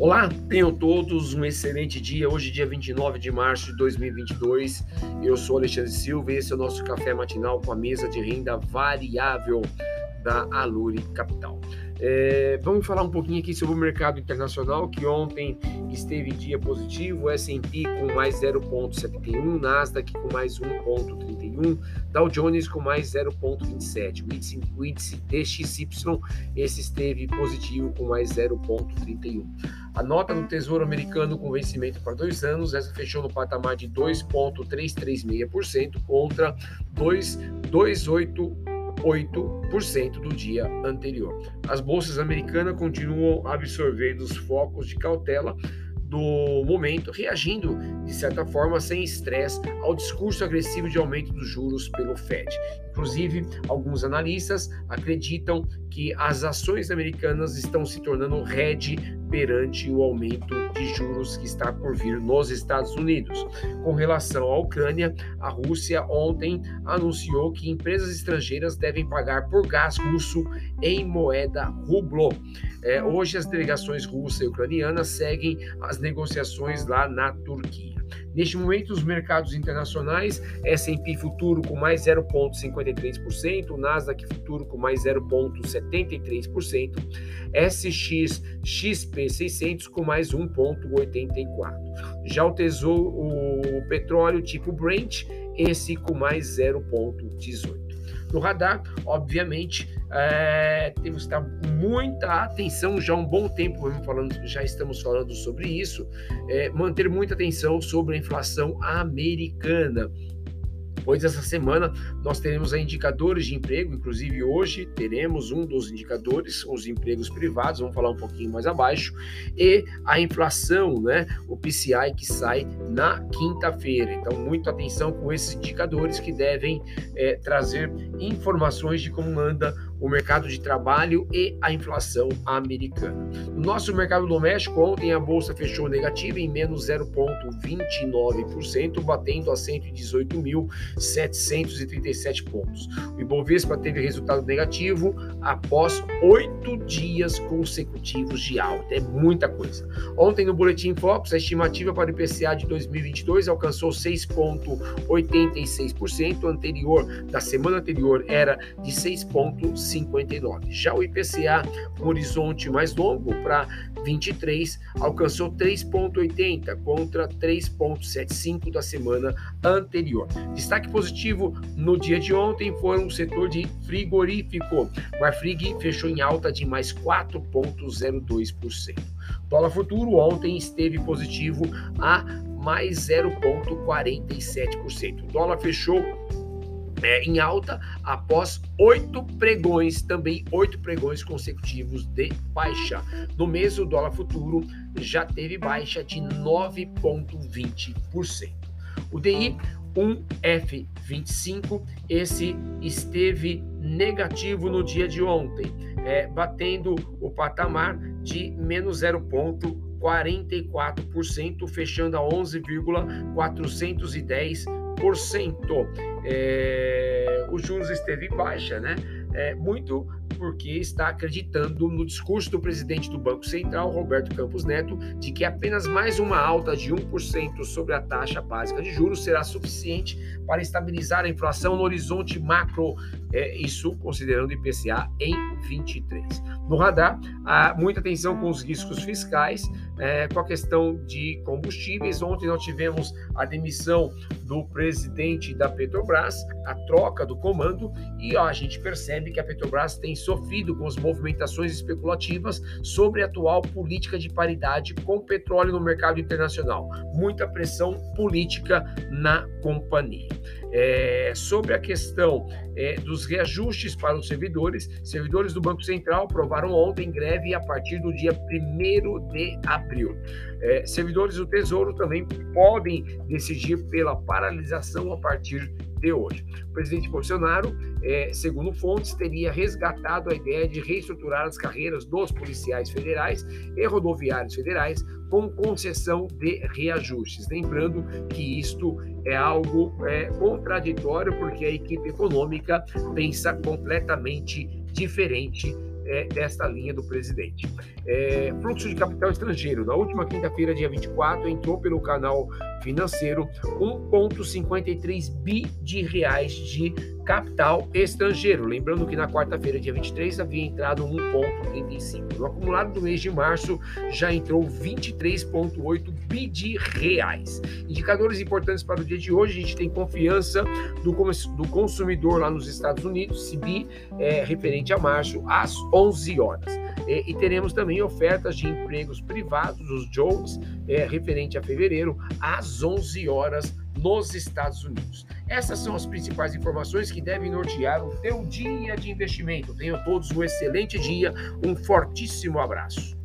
Olá, tenham todos um excelente dia. Hoje, dia 29 de março de 2022. Eu sou Alexandre Silva e esse é o nosso café matinal com a mesa de renda variável da Aluri Capital. É, vamos falar um pouquinho aqui sobre o mercado internacional, que ontem esteve em dia positivo, S&P com mais 0,71, Nasdaq com mais 1,31, Dow Jones com mais 0,27, o índice, o índice DXY, esse esteve positivo com mais 0,31. A nota do Tesouro Americano com vencimento para dois anos, essa fechou no patamar de 2,336% contra 2,28 8% do dia anterior. As bolsas americanas continuam absorvendo os focos de cautela do momento, reagindo de certa forma sem estresse ao discurso agressivo de aumento dos juros pelo Fed. Inclusive, alguns analistas acreditam que as ações americanas estão se tornando rede perante o aumento de juros que está por vir nos Estados Unidos. Com relação à Ucrânia, a Rússia ontem anunciou que empresas estrangeiras devem pagar por gás russo em moeda rublo. É, hoje, as delegações russa e ucraniana seguem as negociações lá na Turquia. Neste momento, os mercados internacionais, S&P futuro com mais 0,53%, Nasdaq futuro com mais 0,73%, SX XP 600 com mais 1,84%. Já o tesouro, o petróleo tipo Brent, esse com mais 0,18%. No radar, obviamente, é, temos que estar muita atenção, já há um bom tempo falando, já estamos falando sobre isso, é, manter muita atenção sobre a inflação americana pois essa semana nós teremos indicadores de emprego, inclusive hoje teremos um dos indicadores, os empregos privados, vamos falar um pouquinho mais abaixo, e a inflação, né, o PCI que sai na quinta-feira. Então, muita atenção com esses indicadores que devem é, trazer informações de como anda o mercado de trabalho e a inflação americana. No nosso mercado doméstico, ontem a bolsa fechou negativa em menos 0,29%, batendo a 118.737 pontos. O Ibovespa teve resultado negativo após oito dias consecutivos de alta. É muita coisa. Ontem, no Boletim Focus, a estimativa para o IPCA de 2022 alcançou 6,86%, anterior da semana anterior era de 6,5%. 59. Já o IPCA, com horizonte mais longo para 23, alcançou 3,80 contra 3,75 da semana anterior. Destaque positivo no dia de ontem foram o setor de frigorífico. O Marfrig fechou em alta de mais 4,02%. Dólar futuro ontem esteve positivo a mais 0,47%. O dólar fechou é, em alta após oito pregões, também oito pregões consecutivos de baixa. No mês, o dólar futuro já teve baixa de 9,20%. O DI 1F25, esse esteve negativo no dia de ontem, é, batendo o patamar de menos 0,44%, fechando a 11,410 é, os juros esteve em baixa, né? É, muito porque está acreditando no discurso do presidente do Banco Central, Roberto Campos Neto, de que apenas mais uma alta de 1% sobre a taxa básica de juros será suficiente para estabilizar a inflação no horizonte macro, é, isso considerando o IPCA em 23. No radar, há muita atenção com os riscos fiscais, é, com a questão de combustíveis. Ontem nós tivemos a demissão do presidente da Petrobras, a troca do comando, e ó, a gente percebe que a Petrobras tem sofrido com as movimentações especulativas sobre a atual política de paridade com petróleo no mercado internacional. Muita pressão política na companhia. É, sobre a questão é, dos reajustes para os servidores, servidores do Banco Central aprovaram ontem greve a partir do dia 1 de abril. É, servidores do Tesouro também podem decidir pela paralisação a partir de hoje. O presidente Bolsonaro, é, segundo fontes, teria resgatado a ideia de reestruturar as carreiras dos policiais federais e rodoviários federais com concessão de reajustes. Lembrando que isto é algo é, contraditório, porque a equipe econômica pensa completamente diferente é, desta linha do presidente. É, fluxo de capital estrangeiro. Na última quinta-feira, dia 24, entrou pelo canal financeiro 1,53 bi de reais de capital estrangeiro. Lembrando que na quarta-feira, dia 23, havia entrado 1,35. No acumulado do mês de março, já entrou 23,8 bi de reais. Indicadores importantes para o dia de hoje, a gente tem confiança do, do consumidor lá nos Estados Unidos, CBI, é, referente a março, às 11 horas. E, e, teremos também ofertas de empregos privados, os jobs, é, referente a fevereiro, às 11 horas nos Estados Unidos. Essas são as principais informações que devem nortear o teu dia de investimento. Tenham todos um excelente dia, um fortíssimo abraço.